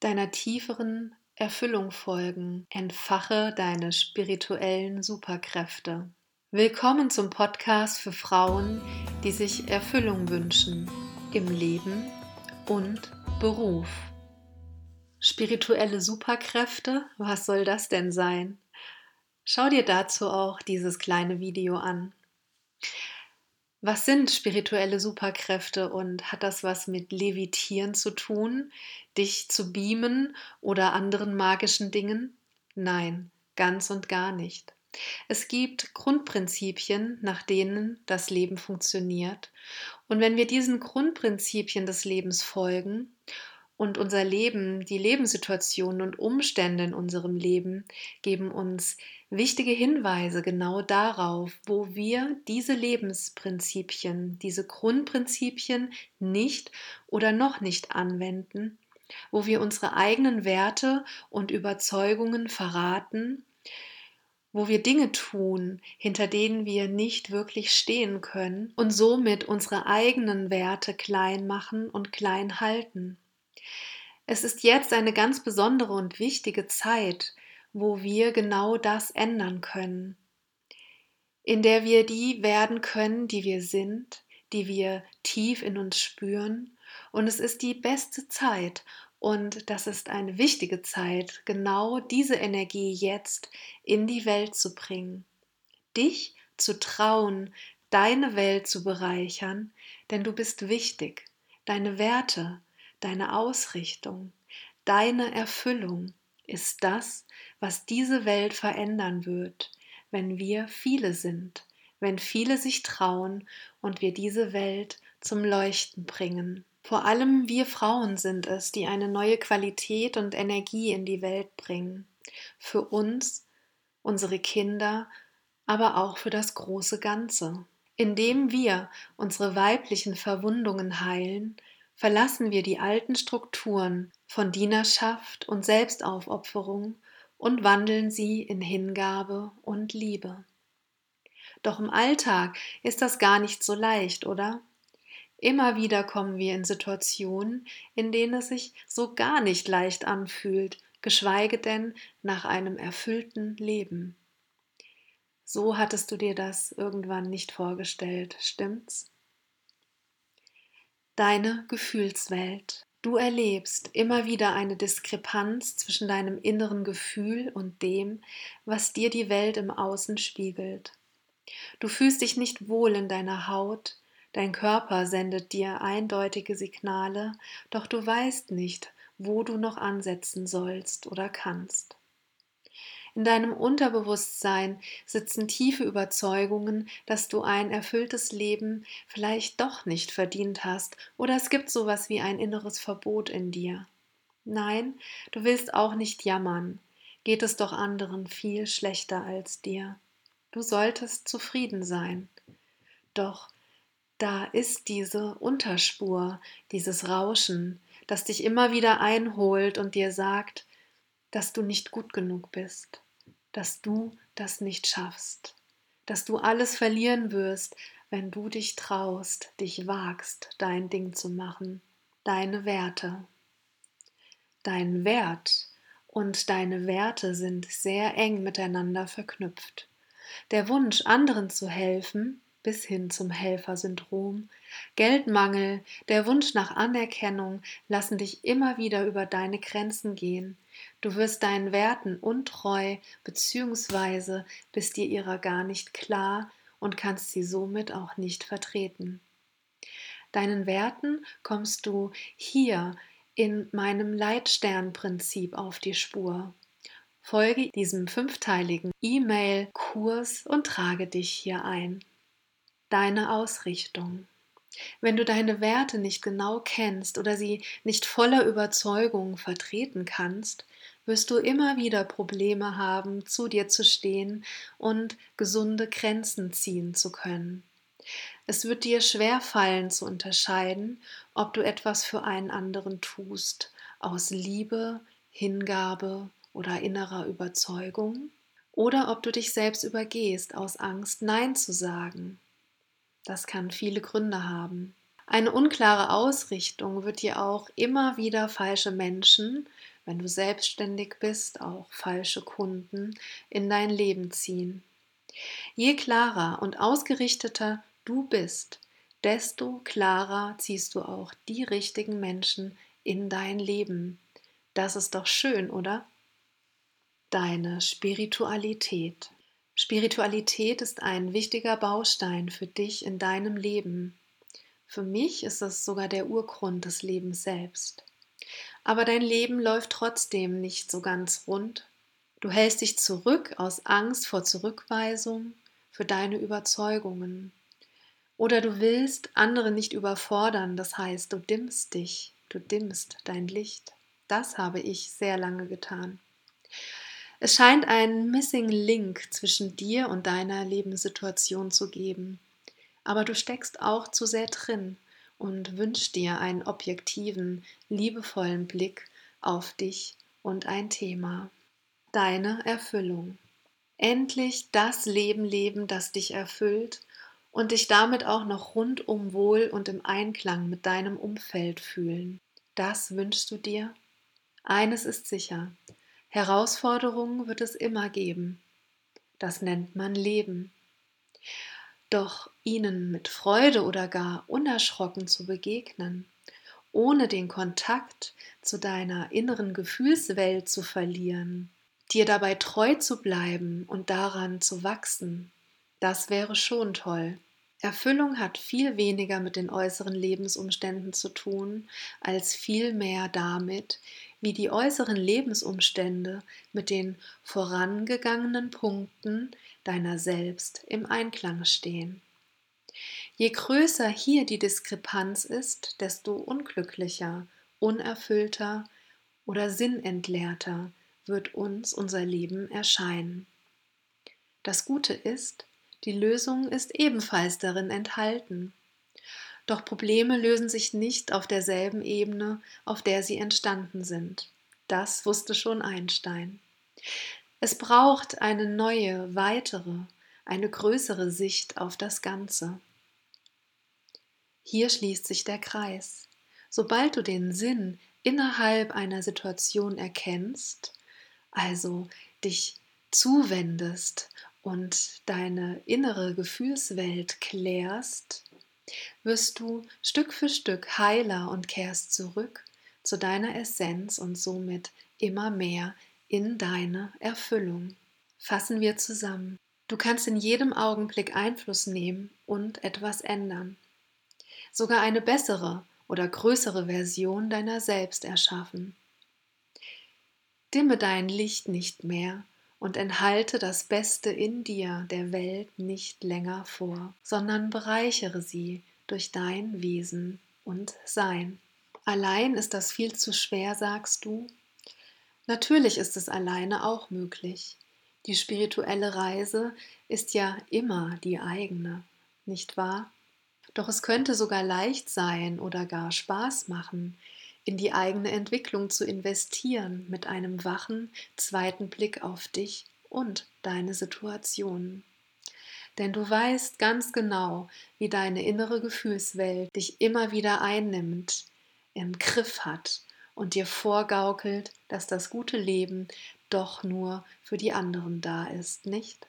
deiner tieferen Erfüllung folgen. Entfache deine spirituellen Superkräfte. Willkommen zum Podcast für Frauen, die sich Erfüllung wünschen im Leben und Beruf. Spirituelle Superkräfte, was soll das denn sein? Schau dir dazu auch dieses kleine Video an. Was sind spirituelle Superkräfte und hat das was mit Levitieren zu tun, dich zu beamen oder anderen magischen Dingen? Nein, ganz und gar nicht. Es gibt Grundprinzipien, nach denen das Leben funktioniert. Und wenn wir diesen Grundprinzipien des Lebens folgen und unser Leben, die Lebenssituationen und Umstände in unserem Leben geben uns wichtige Hinweise genau darauf, wo wir diese Lebensprinzipien, diese Grundprinzipien nicht oder noch nicht anwenden, wo wir unsere eigenen Werte und Überzeugungen verraten, wo wir Dinge tun, hinter denen wir nicht wirklich stehen können und somit unsere eigenen Werte klein machen und klein halten. Es ist jetzt eine ganz besondere und wichtige Zeit, wo wir genau das ändern können, in der wir die werden können, die wir sind, die wir tief in uns spüren. Und es ist die beste Zeit und das ist eine wichtige Zeit, genau diese Energie jetzt in die Welt zu bringen. Dich zu trauen, deine Welt zu bereichern, denn du bist wichtig. Deine Werte, deine Ausrichtung, deine Erfüllung ist das, was diese Welt verändern wird, wenn wir viele sind, wenn viele sich trauen und wir diese Welt zum Leuchten bringen. Vor allem wir Frauen sind es, die eine neue Qualität und Energie in die Welt bringen. Für uns, unsere Kinder, aber auch für das große Ganze. Indem wir unsere weiblichen Verwundungen heilen, verlassen wir die alten Strukturen von Dienerschaft und Selbstaufopferung und wandeln sie in Hingabe und Liebe. Doch im Alltag ist das gar nicht so leicht, oder? Immer wieder kommen wir in Situationen, in denen es sich so gar nicht leicht anfühlt, geschweige denn nach einem erfüllten Leben. So hattest du dir das irgendwann nicht vorgestellt, stimmt's? Deine Gefühlswelt. Du erlebst immer wieder eine Diskrepanz zwischen deinem inneren Gefühl und dem, was dir die Welt im Außen spiegelt. Du fühlst dich nicht wohl in deiner Haut, dein Körper sendet dir eindeutige Signale, doch du weißt nicht, wo du noch ansetzen sollst oder kannst. In deinem Unterbewusstsein sitzen tiefe Überzeugungen, dass du ein erfülltes Leben vielleicht doch nicht verdient hast oder es gibt sowas wie ein inneres Verbot in dir. Nein, du willst auch nicht jammern. Geht es doch anderen viel schlechter als dir. Du solltest zufrieden sein. Doch da ist diese Unterspur, dieses Rauschen, das dich immer wieder einholt und dir sagt, dass du nicht gut genug bist, dass du das nicht schaffst, dass du alles verlieren wirst, wenn du dich traust, dich wagst, dein Ding zu machen, deine Werte. Dein Wert und deine Werte sind sehr eng miteinander verknüpft. Der Wunsch, anderen zu helfen, bis hin zum Helfersyndrom, Geldmangel, der Wunsch nach Anerkennung lassen dich immer wieder über deine Grenzen gehen, Du wirst deinen Werten untreu bzw. bist dir ihrer gar nicht klar und kannst sie somit auch nicht vertreten. Deinen Werten kommst du hier in meinem Leitsternprinzip auf die Spur. Folge diesem fünfteiligen E-Mail-Kurs und trage dich hier ein. Deine Ausrichtung. Wenn du deine Werte nicht genau kennst oder sie nicht voller Überzeugung vertreten kannst, wirst du immer wieder Probleme haben, zu dir zu stehen und gesunde Grenzen ziehen zu können. Es wird dir schwer fallen zu unterscheiden, ob du etwas für einen anderen tust, aus Liebe, Hingabe oder innerer Überzeugung, oder ob du dich selbst übergehst aus Angst, Nein zu sagen. Das kann viele Gründe haben. Eine unklare Ausrichtung wird dir auch immer wieder falsche Menschen, wenn du selbstständig bist, auch falsche Kunden in dein Leben ziehen. Je klarer und ausgerichteter du bist, desto klarer ziehst du auch die richtigen Menschen in dein Leben. Das ist doch schön, oder? Deine Spiritualität. Spiritualität ist ein wichtiger Baustein für dich in deinem Leben. Für mich ist es sogar der Urgrund des Lebens selbst. Aber dein Leben läuft trotzdem nicht so ganz rund. Du hältst dich zurück aus Angst vor Zurückweisung für deine Überzeugungen. Oder du willst andere nicht überfordern, das heißt, du dimmst dich, du dimmst dein Licht. Das habe ich sehr lange getan. Es scheint einen Missing Link zwischen dir und deiner Lebenssituation zu geben aber du steckst auch zu sehr drin und wünschst dir einen objektiven, liebevollen Blick auf dich und ein Thema. Deine Erfüllung. Endlich das Leben leben, das dich erfüllt und dich damit auch noch rundum wohl und im Einklang mit deinem Umfeld fühlen. Das wünschst du dir? Eines ist sicher, Herausforderungen wird es immer geben. Das nennt man Leben. Doch ihnen mit Freude oder gar unerschrocken zu begegnen, ohne den Kontakt zu deiner inneren Gefühlswelt zu verlieren, dir dabei treu zu bleiben und daran zu wachsen, das wäre schon toll. Erfüllung hat viel weniger mit den äußeren Lebensumständen zu tun, als vielmehr damit, wie die äußeren Lebensumstände mit den vorangegangenen Punkten deiner selbst im Einklang stehen. Je größer hier die Diskrepanz ist, desto unglücklicher, unerfüllter oder sinnentleerter wird uns unser Leben erscheinen. Das Gute ist, die Lösung ist ebenfalls darin enthalten. Doch Probleme lösen sich nicht auf derselben Ebene, auf der sie entstanden sind. Das wusste schon Einstein. Es braucht eine neue, weitere, eine größere Sicht auf das Ganze. Hier schließt sich der Kreis. Sobald du den Sinn innerhalb einer Situation erkennst, also dich zuwendest und deine innere Gefühlswelt klärst, wirst du Stück für Stück heiler und kehrst zurück zu deiner Essenz und somit immer mehr in deine Erfüllung. Fassen wir zusammen. Du kannst in jedem Augenblick Einfluss nehmen und etwas ändern. Sogar eine bessere oder größere Version deiner selbst erschaffen. Dimme dein Licht nicht mehr und enthalte das Beste in dir der Welt nicht länger vor, sondern bereichere sie durch dein Wesen und Sein. Allein ist das viel zu schwer, sagst du? Natürlich ist es alleine auch möglich. Die spirituelle Reise ist ja immer die eigene, nicht wahr? Doch es könnte sogar leicht sein oder gar Spaß machen, in die eigene Entwicklung zu investieren mit einem wachen zweiten Blick auf dich und deine Situation. Denn du weißt ganz genau, wie deine innere Gefühlswelt dich immer wieder einnimmt, im Griff hat und dir vorgaukelt, dass das gute Leben doch nur für die anderen da ist, nicht?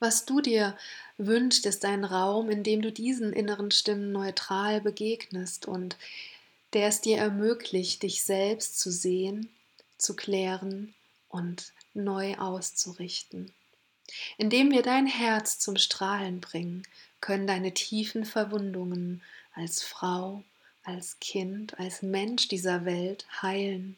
Was du dir wünschst, ist ein Raum, in dem du diesen inneren Stimmen neutral begegnest und der es dir ermöglicht, dich selbst zu sehen, zu klären und neu auszurichten. Indem wir dein Herz zum Strahlen bringen, können deine tiefen Verwundungen als Frau, als Kind, als Mensch dieser Welt heilen.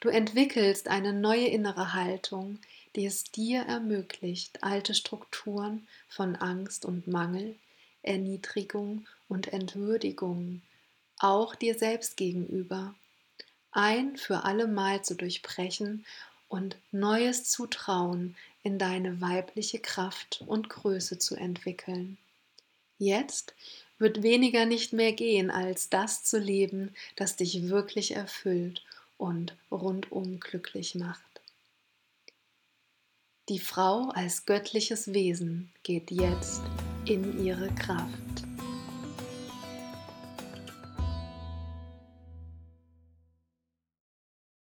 Du entwickelst eine neue innere Haltung, die es dir ermöglicht, alte Strukturen von Angst und Mangel, Erniedrigung und Entwürdigung, auch dir selbst gegenüber, ein für alle Mal zu durchbrechen und neues Zutrauen in deine weibliche Kraft und Größe zu entwickeln. Jetzt wird weniger nicht mehr gehen, als das zu leben, das dich wirklich erfüllt und rundum glücklich macht. Die Frau als göttliches Wesen geht jetzt in ihre Kraft.